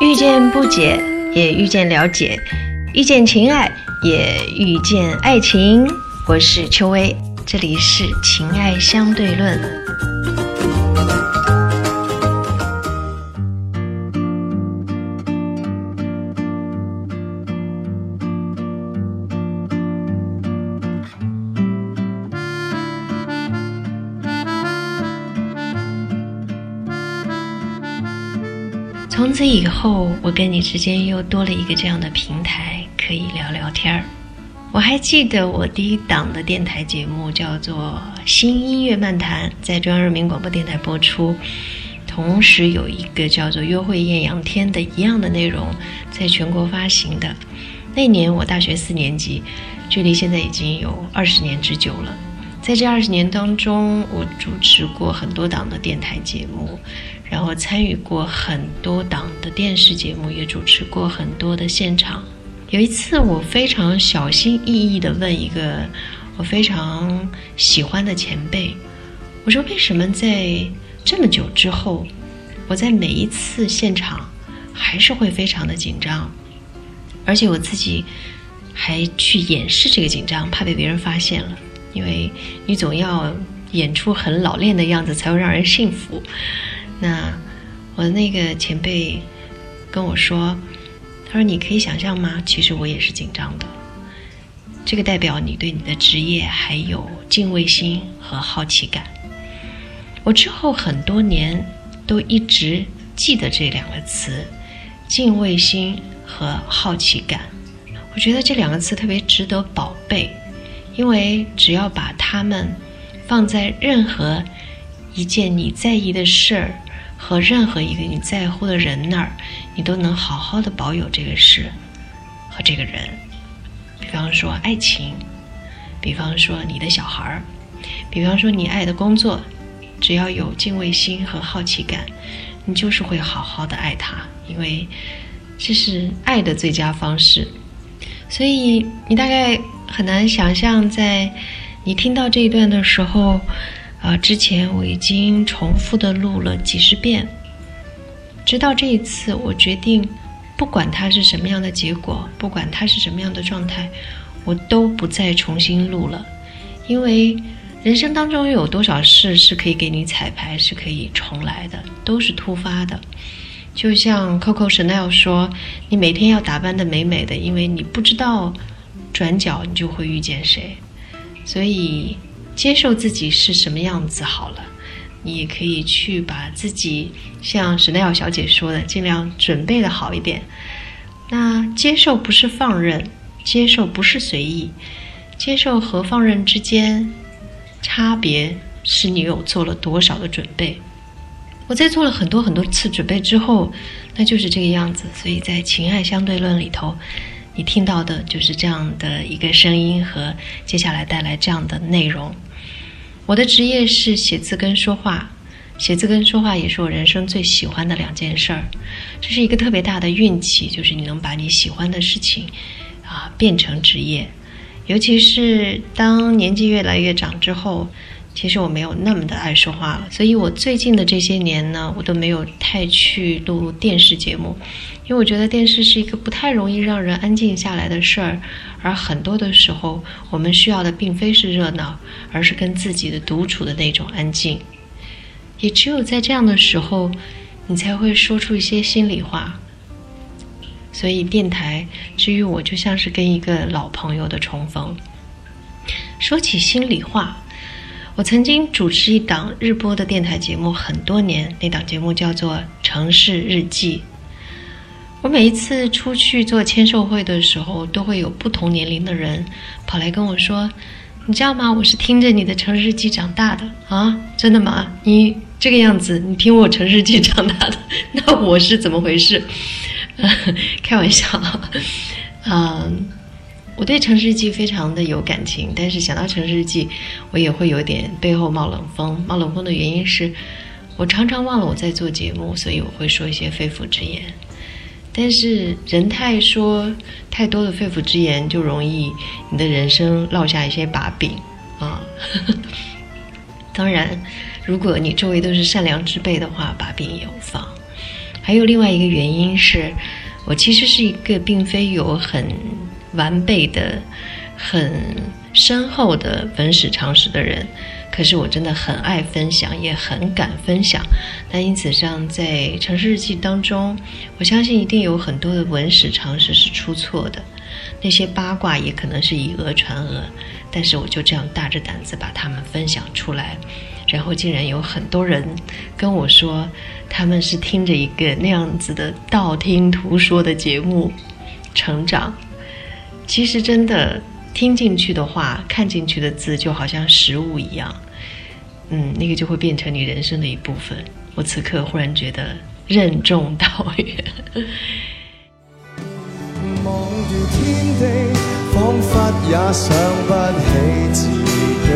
遇见不解，也遇见了解；遇见情爱，也遇见爱情。我是秋薇，这里是情爱相对论。以后，我跟你之间又多了一个这样的平台，可以聊聊天儿。我还记得我第一档的电台节目叫做《新音乐漫谈》，在中央人民广播电台播出。同时有一个叫做《约会艳阳天》的一样的内容，在全国发行的。那年我大学四年级，距离现在已经有二十年之久了。在这二十年当中，我主持过很多档的电台节目，然后参与过很多档的电视节目，也主持过很多的现场。有一次，我非常小心翼翼地问一个我非常喜欢的前辈：“我说，为什么在这么久之后，我在每一次现场还是会非常的紧张，而且我自己还去掩饰这个紧张，怕被别人发现了。”因为你总要演出很老练的样子，才会让人信服。那我的那个前辈跟我说：“他说你可以想象吗？其实我也是紧张的。这个代表你对你的职业还有敬畏心和好奇感。我之后很多年都一直记得这两个词：敬畏心和好奇感。我觉得这两个词特别值得宝贝。”因为只要把它们放在任何一件你在意的事儿和任何一个你在乎的人那儿，你都能好好的保有这个事和这个人。比方说爱情，比方说你的小孩儿，比方说你爱的工作，只要有敬畏心和好奇感，你就是会好好的爱他，因为这是爱的最佳方式。所以你大概。很难想象，在你听到这一段的时候，啊，之前我已经重复的录了几十遍，直到这一次，我决定，不管它是什么样的结果，不管它是什么样的状态，我都不再重新录了，因为人生当中有多少事是可以给你彩排，是可以重来的，都是突发的。就像 Coco Chanel 说：“你每天要打扮的美美的，因为你不知道。”转角你就会遇见谁，所以接受自己是什么样子好了。你也可以去把自己像史奈尔小姐说的，尽量准备的好一点。那接受不是放任，接受不是随意，接受和放任之间差别是你有做了多少的准备。我在做了很多很多次准备之后，那就是这个样子。所以在情爱相对论里头。你听到的就是这样的一个声音和接下来带来这样的内容。我的职业是写字跟说话，写字跟说话也是我人生最喜欢的两件事儿。这是一个特别大的运气，就是你能把你喜欢的事情啊变成职业。尤其是当年纪越来越长之后，其实我没有那么的爱说话了，所以我最近的这些年呢，我都没有太去录电视节目。因为我觉得电视是一个不太容易让人安静下来的事儿，而很多的时候，我们需要的并非是热闹，而是跟自己的独处的那种安静。也只有在这样的时候，你才会说出一些心里话。所以电台，至于我，就像是跟一个老朋友的重逢。说起心里话，我曾经主持一档日播的电台节目很多年，那档节目叫做《城市日记》。我每一次出去做签售会的时候，都会有不同年龄的人跑来跟我说：“你知道吗？我是听着你的城市日记长大的啊！真的吗？你这个样子，你听我城市日记长大的，那我是怎么回事？” 开玩笑，嗯，我对城市日记非常的有感情，但是想到城市日记，我也会有点背后冒冷风。冒冷风的原因是我常常忘了我在做节目，所以我会说一些肺腑之言。但是人太说太多的肺腑之言，就容易你的人生落下一些把柄啊。当然，如果你周围都是善良之辈的话，把柄也有放。还有另外一个原因是，我其实是一个并非有很完备的、很深厚的文史常识的人。可是我真的很爱分享，也很敢分享。那因此上，在城市日记当中，我相信一定有很多的文史常识是出错的，那些八卦也可能是以讹传讹。但是我就这样大着胆子把它们分享出来，然后竟然有很多人跟我说，他们是听着一个那样子的道听途说的节目成长。其实真的。听进去的话，看进去的字，就好像食物一样，嗯，那个就会变成你人生的一部分。我此刻忽然觉得任重道远。忘掉天地，仿佛也想不起自己，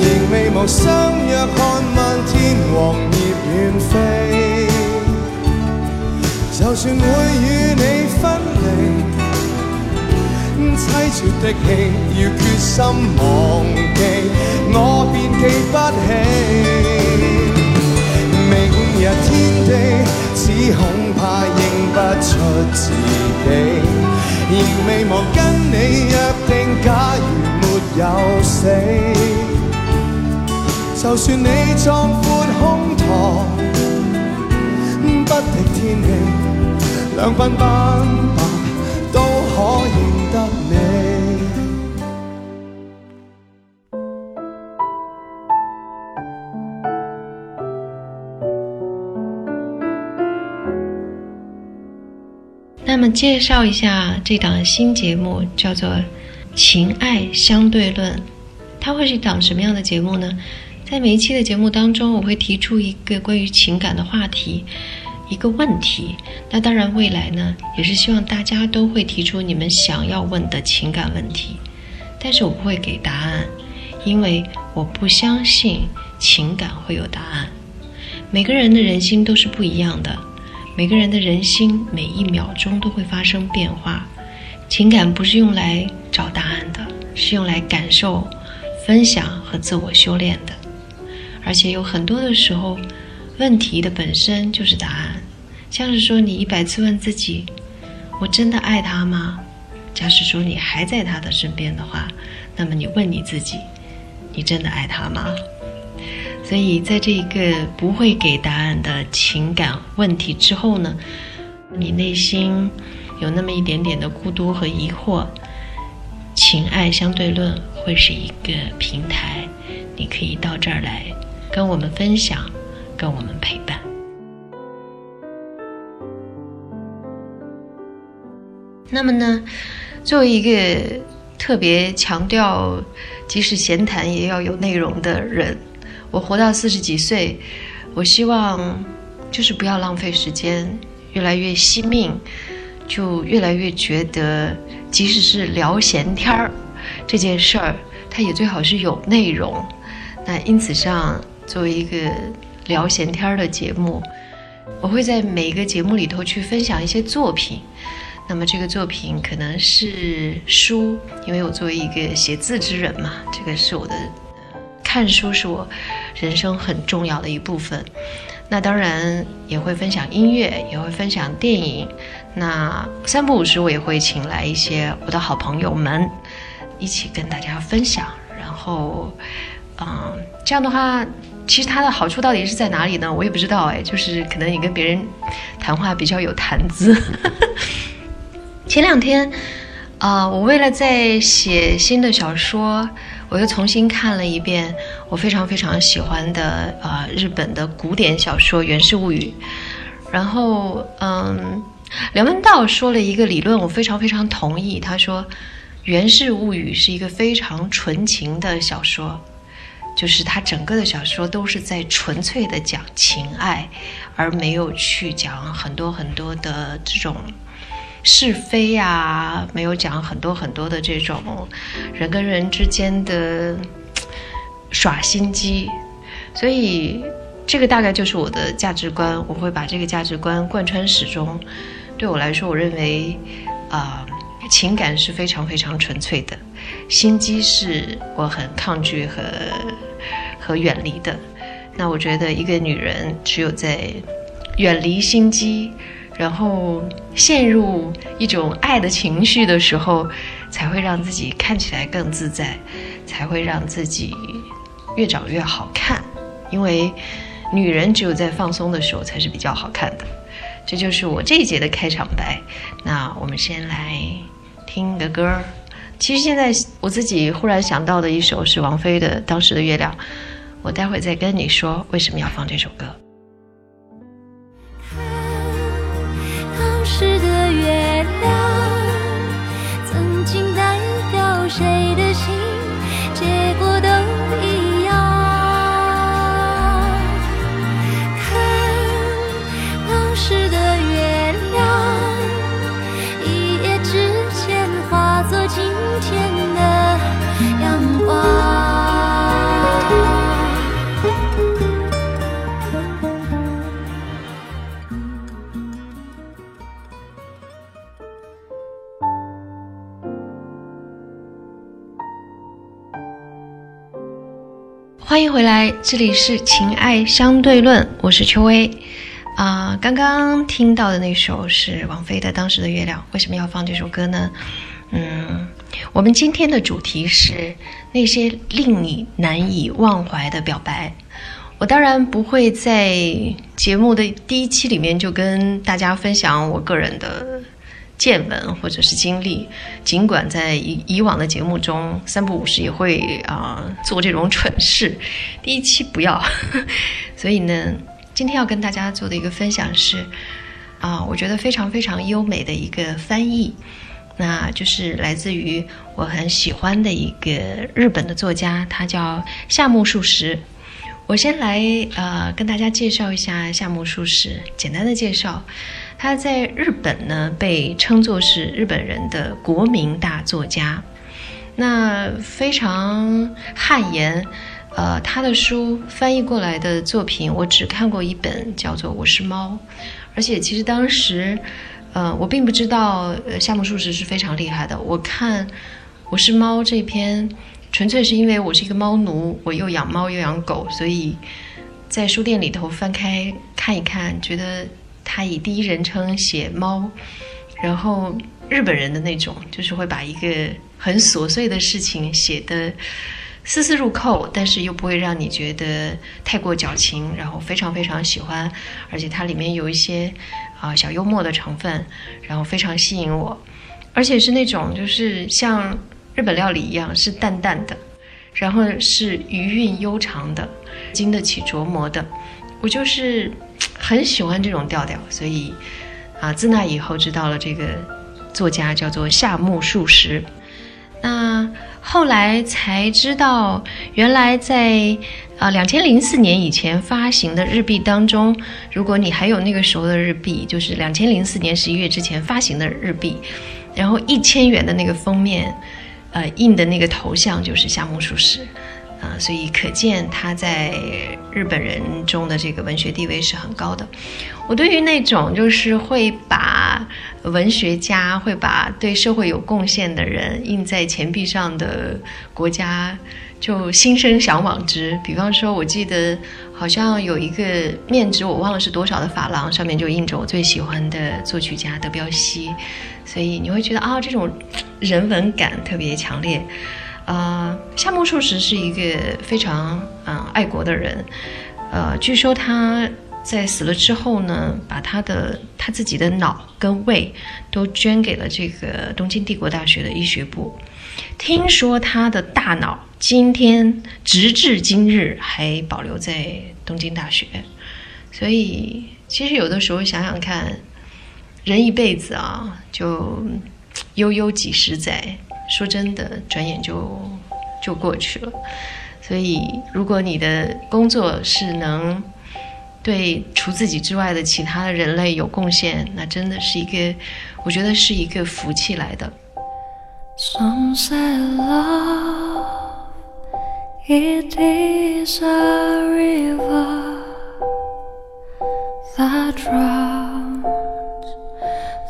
仍未忘相约看漫天黄叶远飞，就算会与你分离。凄绝的戏，要决心忘记，我便记不起。明日天地，只恐怕认不出自己。仍未忘跟你约定，假如没有死，就算你壮阔胸膛，不敌天气，两鬓斑白那么介绍一下这档新节目，叫做《情爱相对论》。它会是一档什么样的节目呢？在每一期的节目当中，我会提出一个关于情感的话题，一个问题。那当然，未来呢，也是希望大家都会提出你们想要问的情感问题。但是我不会给答案，因为我不相信情感会有答案。每个人的人心都是不一样的。每个人的人心，每一秒钟都会发生变化。情感不是用来找答案的，是用来感受、分享和自我修炼的。而且有很多的时候，问题的本身就是答案。像是说，你一百次问自己：“我真的爱他吗？”假使说你还在他的身边的话，那么你问你自己：“你真的爱他吗？”所以，在这一个不会给答案的情感问题之后呢，你内心有那么一点点的孤独和疑惑，情爱相对论会是一个平台，你可以到这儿来跟我们分享，跟我们陪伴。那么呢，作为一个特别强调即使闲谈也要有内容的人。我活到四十几岁，我希望就是不要浪费时间，越来越惜命，就越来越觉得，即使是聊闲天儿这件事儿，它也最好是有内容。那因此上，作为一个聊闲天儿的节目，我会在每一个节目里头去分享一些作品。那么这个作品可能是书，因为我作为一个写字之人嘛，这个是我的。看书是我人生很重要的一部分，那当然也会分享音乐，也会分享电影。那三不五时我也会请来一些我的好朋友们，一起跟大家分享。然后，嗯，这样的话，其实它的好处到底是在哪里呢？我也不知道哎，就是可能你跟别人谈话比较有谈资。前两天，啊，我为了在写新的小说。我又重新看了一遍我非常非常喜欢的呃日本的古典小说《源氏物语》，然后嗯，梁文道说了一个理论，我非常非常同意。他说，《源氏物语》是一个非常纯情的小说，就是他整个的小说都是在纯粹的讲情爱，而没有去讲很多很多的这种。是非呀，没有讲很多很多的这种人跟人之间的耍心机，所以这个大概就是我的价值观，我会把这个价值观贯穿始终。对我来说，我认为啊，情感是非常非常纯粹的，心机是我很抗拒和和远离的。那我觉得一个女人只有在远离心机，然后陷入一种爱的情绪的时候，才会让自己看起来更自在，才会让自己越长越好看。因为女人只有在放松的时候才是比较好看的。这就是我这一节的开场白。那我们先来听个歌。其实现在我自己忽然想到的一首是王菲的《当时的月亮》，我待会再跟你说为什么要放这首歌。欢迎回来，这里是情爱相对论，我是秋薇。啊、刚刚听到的那首是王菲的《当时的月亮》，为什么要放这首歌呢？嗯，我们今天的主题是那些令你难以忘怀的表白。我当然不会在节目的第一期里面就跟大家分享我个人的见闻或者是经历，尽管在以以往的节目中三不五时也会啊、做这种蠢事，第一期不要。所以呢，今天要跟大家做的一个分享是啊、我觉得非常非常优美的一个翻译。那就是来自于我很喜欢的一个日本的作家，他叫夏目漱石。我先来呃跟大家介绍一下夏目漱石，简单的介绍，他在日本呢被称作是日本人的国民大作家，那非常汗颜。呃，他的书翻译过来的作品，我只看过一本，叫做《我是猫》，而且其实当时，呃，我并不知道夏目漱石是非常厉害的。我看《我是猫》这篇，纯粹是因为我是一个猫奴，我又养猫又养狗，所以在书店里头翻开看一看，觉得他以第一人称写猫，然后日本人的那种，就是会把一个很琐碎的事情写得丝丝入扣，但是又不会让你觉得太过矫情，然后非常非常喜欢，而且它里面有一些啊、小幽默的成分，然后非常吸引我，而且是那种就是像日本料理一样，是淡淡的，然后是余韵悠长的，经得起琢磨的，我就是很喜欢这种调调，所以啊，自那以后知道了这个作家叫做夏目漱石。那后来才知道，原来在啊两千零四年以前发行的日币当中，如果你还有那个时候的日币，就是两千零四年十一月之前发行的日币，然后一千元的那个封面，呃印的那个头像就是夏目漱石。啊，所以可见他在日本人中的这个文学地位是很高的。我对于那种就是会把文学家、会把对社会有贡献的人印在钱币上的国家，就心生向往之。比方说，我记得好像有一个面值我忘了是多少的法郎，上面就印着我最喜欢的作曲家德彪西，所以你会觉得啊，这种人文感特别强烈。呃，夏目漱石是一个非常嗯、爱国的人，呃，据说他在死了之后呢，把他的他自己的脑跟胃都捐给了这个东京帝国大学的医学部。听说他的大脑今天直至今日还保留在东京大学，所以其实有的时候想想看，人一辈子啊，就悠悠几十载。说真的，转眼就就过去了。所以，如果你的工作是能对除自己之外的其他的人类有贡献，那真的是一个，我觉得是一个福气来的。Some say love it is a river that drowns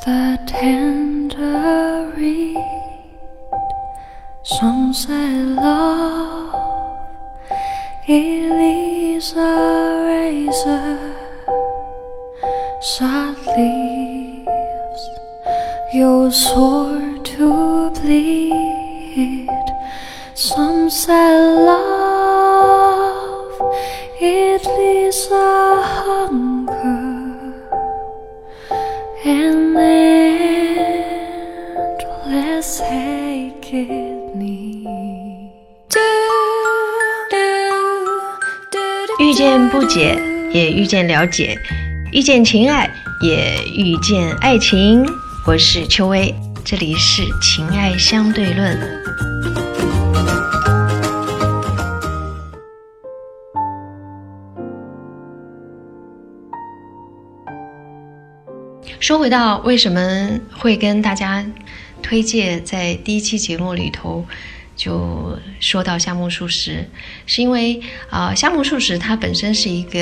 the Some say love it is a razor sad leaves your sword to bleed. Some say love, 解，也遇见了解；遇见情爱，也遇见爱情。我是秋薇，这里是情爱相对论。说回到为什么会跟大家推荐在第一期节目里头就说到夏目漱石，是因为啊、夏目漱石他本身是一个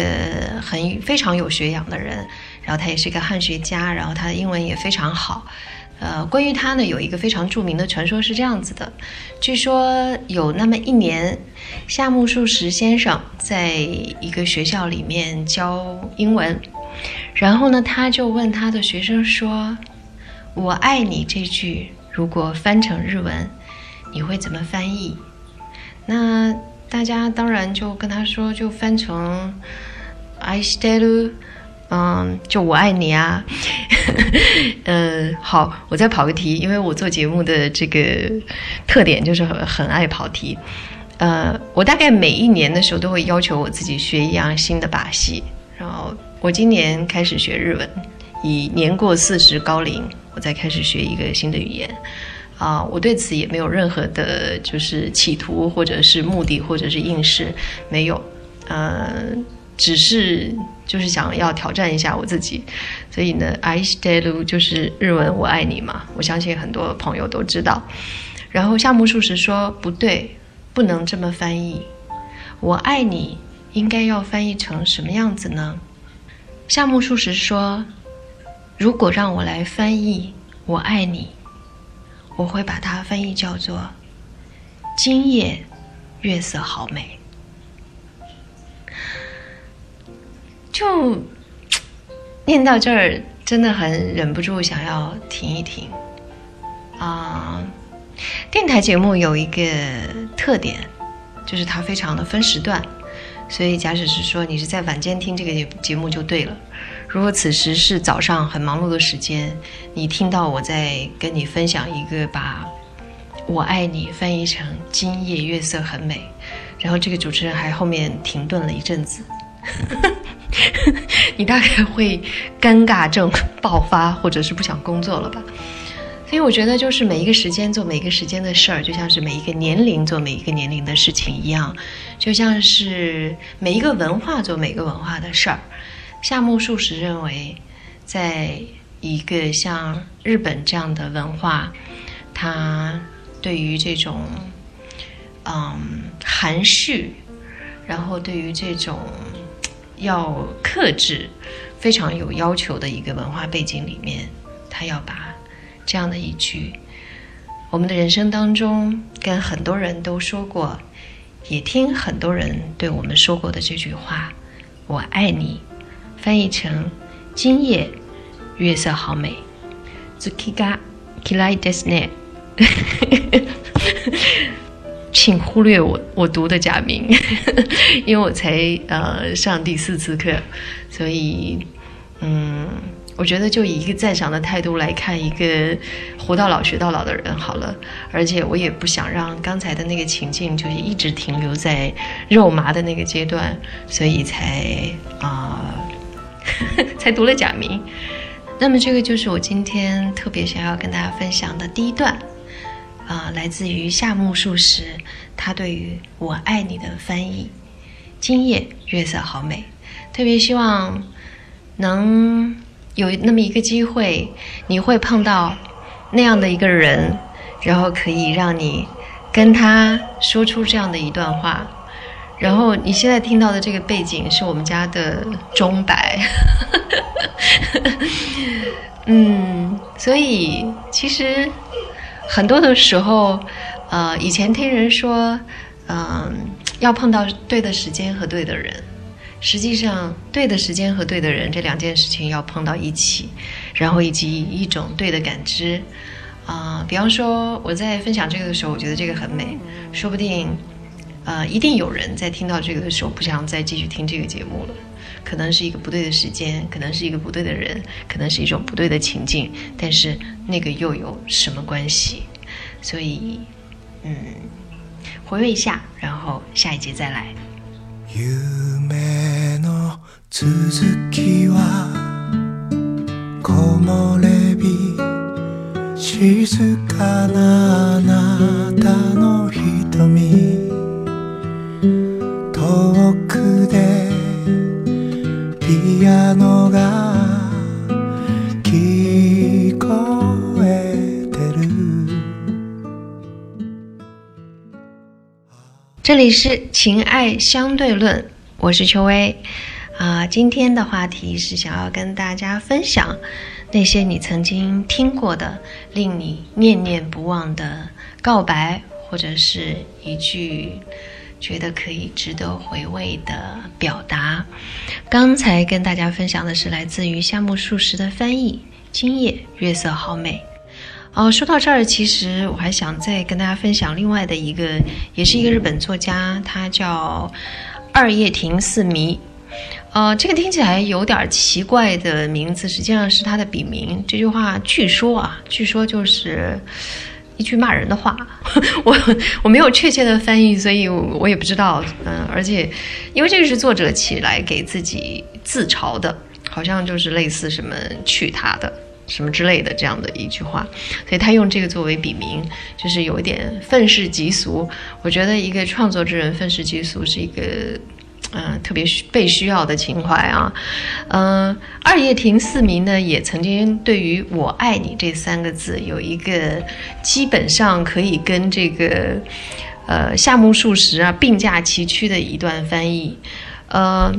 很非常有学养的人，然后他也是一个汉学家，然后他的英文也非常好。呃，关于他呢，有一个非常著名的传说是这样子的：据说有那么一年，夏目漱石先生在一个学校里面教英文，然后呢，他就问他的学生说：“我爱你这句如果翻成日文，你会怎么翻译？”那大家当然就跟他说，就翻成 “I s t e l 嗯，就我爱你啊。呃，好，我再跑个题，因为我做节目的这个特点就是很很爱跑题。呃，我大概每一年的时候都会要求我自己学一样新的把戏。然后我今年开始学日文，以年过四十高龄，我再开始学一个新的语言。啊、我对此也没有任何的，就是企图或者是目的或者是应试，没有。呃，只是就是想要挑战一下我自己，所以呢，I s t a y 就是日文“我爱你”嘛，我相信很多朋友都知道。然后夏目漱石说不对，不能这么翻译，“我爱你”应该要翻译成什么样子呢？夏目漱石说，如果让我来翻译“我爱你”，我会把它翻译叫做“今夜月色好美”。就念到这儿，真的很忍不住想要停一停啊、电台节目有一个特点，就是它非常的分时段，所以假使是说你是在晚间听这个节节目就对了。如果此时是早上很忙碌的时间，你听到我在跟你分享一个把“我爱你”翻译成“今夜月色很美”，然后这个主持人还后面停顿了一阵子。你大概会尴尬症爆发，或者是不想工作了吧？所以我觉得，就是每一个时间做每一个时间的事儿，就像是每一个年龄做每一个年龄的事情一样，就像是每一个文化做每个文化的事儿。夏目漱石认为，在一个像日本这样的文化，它对于这种嗯含蓄，然后对于这种要克制、非常有要求的一个文化背景里面，他要把这样的一句我们的人生当中跟很多人都说过，也听很多人对我们说过的这句话“我爱你”，翻译成“今夜月色好美”。月が綺麗ですね。请忽略我我读的假名，因为我才呃上第四次课，所以嗯，我觉得就以一个赞赏的态度来看一个活到老学到老的人好了。而且我也不想让刚才的那个情境就是一直停留在肉麻的那个阶段，所以才啊、 才读了假名。那么这个就是我今天特别想要跟大家分享的第一段。啊、来自于夏目漱石，他对于“我爱你”的翻译。今夜月色好美，特别希望能有那么一个机会，你会碰到那样的一个人，然后可以让你跟他说出这样的一段话。然后你现在听到的这个背景是我们家的钟摆，嗯，所以其实。很多的时候，呃，以前听人说，嗯、要碰到对的时间和对的人，实际上，对的时间和对的人这两件事情要碰到一起，然后以及一种对的感知。啊，比方说我在分享这个的时候，我觉得这个很美，说不定，呃，一定有人在听到这个的时候不想再继续听这个节目了。可能是一个不对的时间，可能是一个不对的人，可能是一种不对的情境，但是那个又有什么关系？所以，嗯，回味一下，然后下一节再来。夢の続きは木漏れ日静かなあなたの瞳 遠くでピアノが聞こえてる这里是情爱相对论，我是秋薇啊。今天的话题是想要跟大家分享那些你曾经听过的、令你念念不忘的告白，或者是一句 觉得可以值得回味的表达。刚才跟大家分享的是来自于夏目漱石的翻译《今夜月色好美》。哦，说到这儿，其实我还想再跟大家分享另外的一个，也是一个日本作家，他叫二叶亭四迷。呃，这个听起来有点奇怪的名字，实际上是他的笔名。这句话据说啊，据说就是一句骂人的话。我我没有确切的翻译，所以我也不知道。嗯，而且因为这个是作者起来给自己自嘲的，好像就是类似什么去他的。什么之类的这样的一句话，所以他用这个作为笔名，就是有一点愤世嫉俗。我觉得一个创作之人愤世嫉俗是一个，嗯，特别需被需要的情怀啊。嗯，二叶亭四迷呢，也曾经对于我爱你这三个字有一个基本上可以跟这个，呃，夏目漱石啊并驾齐驱的一段翻译，呃。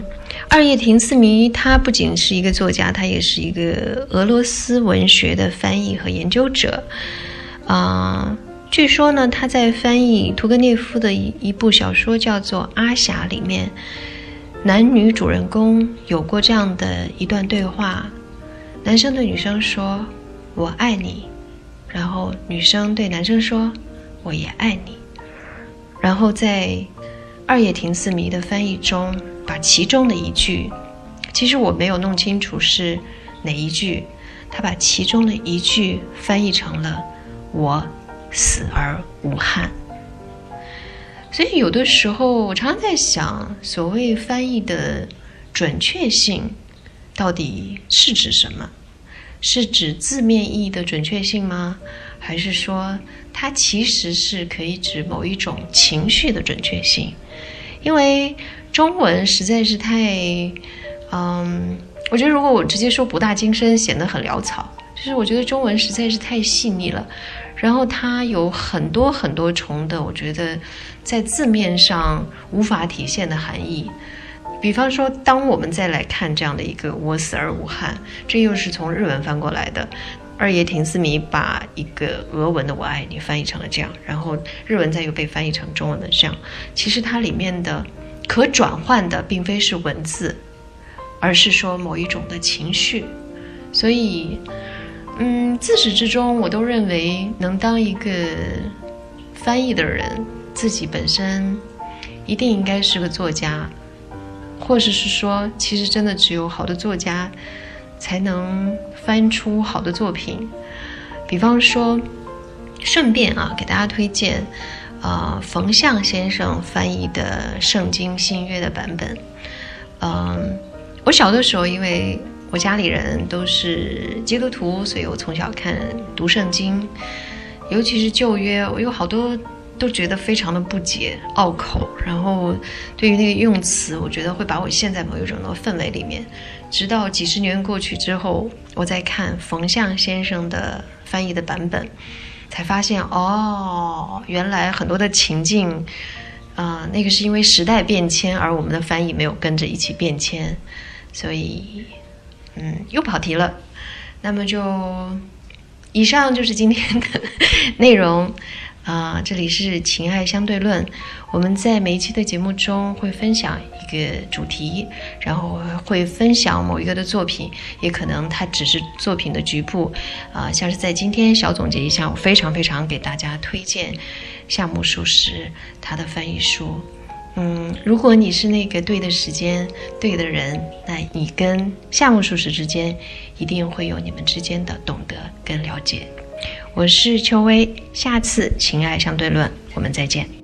二叶亭四迷，他不仅是一个作家，他也是一个俄罗斯文学的翻译和研究者。啊，据说呢，他在翻译屠格涅夫的一一部小说叫做《阿霞》里面，男女主人公有过这样的一段对话：男生对女生说“我爱你”，然后女生对男生说“我也爱你”。然后在二叶亭四迷的翻译中。把其中的一句，其实我没有弄清楚是哪一句，他把其中的一句翻译成了“我死而无憾”。所以有的时候我常常在想，所谓翻译的准确性到底是指什么？是指字面意义的准确性吗？还是说它其实是可以指某一种情绪的准确性？因为。中文实在是太，嗯，我觉得如果我直接说博大精深，显得很潦草。就是我觉得中文实在是太细腻了，然后它有很多很多重的，我觉得在字面上无法体现的含义。比方说，当我们再来看这样的一个“我死而无憾”，这又是从日文翻过来的。二叶亭四迷把一个俄文的“我爱你”翻译成了这样，然后日文再又被翻译成中文的这样。其实它里面的。可转换的并非是文字，而是说某一种的情绪。所以，嗯，自始至终，我都认为能当一个翻译的人，自己本身一定应该是个作家，或者是说，其实真的只有好的作家才能翻出好的作品。比方说，顺便啊，给大家推荐。呃，冯象先生翻译的《圣经新约》的版本。嗯，我小的时候，因为我家里人都是基督徒，所以我从小看读圣经，尤其是旧约，我有好多都觉得非常的不解、拗口。然后对于那个用词，我觉得会把我陷在某一种的氛围里面。直到几十年过去之后，我在看冯向先生的翻译的版本。才发现哦，原来很多的情境，啊，那个是因为时代变迁，而我们的翻译没有跟着一起变迁，所以，嗯，又跑题了。那么就，以上就是今天的内容。啊，这里是情爱相对论。我们在每一期的节目中会分享一个主题，然后会分享某一个的作品，也可能它只是作品的局部。啊，像是在今天小总结一下，我非常非常给大家推荐夏目漱石他的翻译书。嗯，如果你是那个对的时间对的人，那你跟夏目漱石之间一定会有你们之间的懂得跟了解。我是邱薇，下次情爱相对论，我们再见。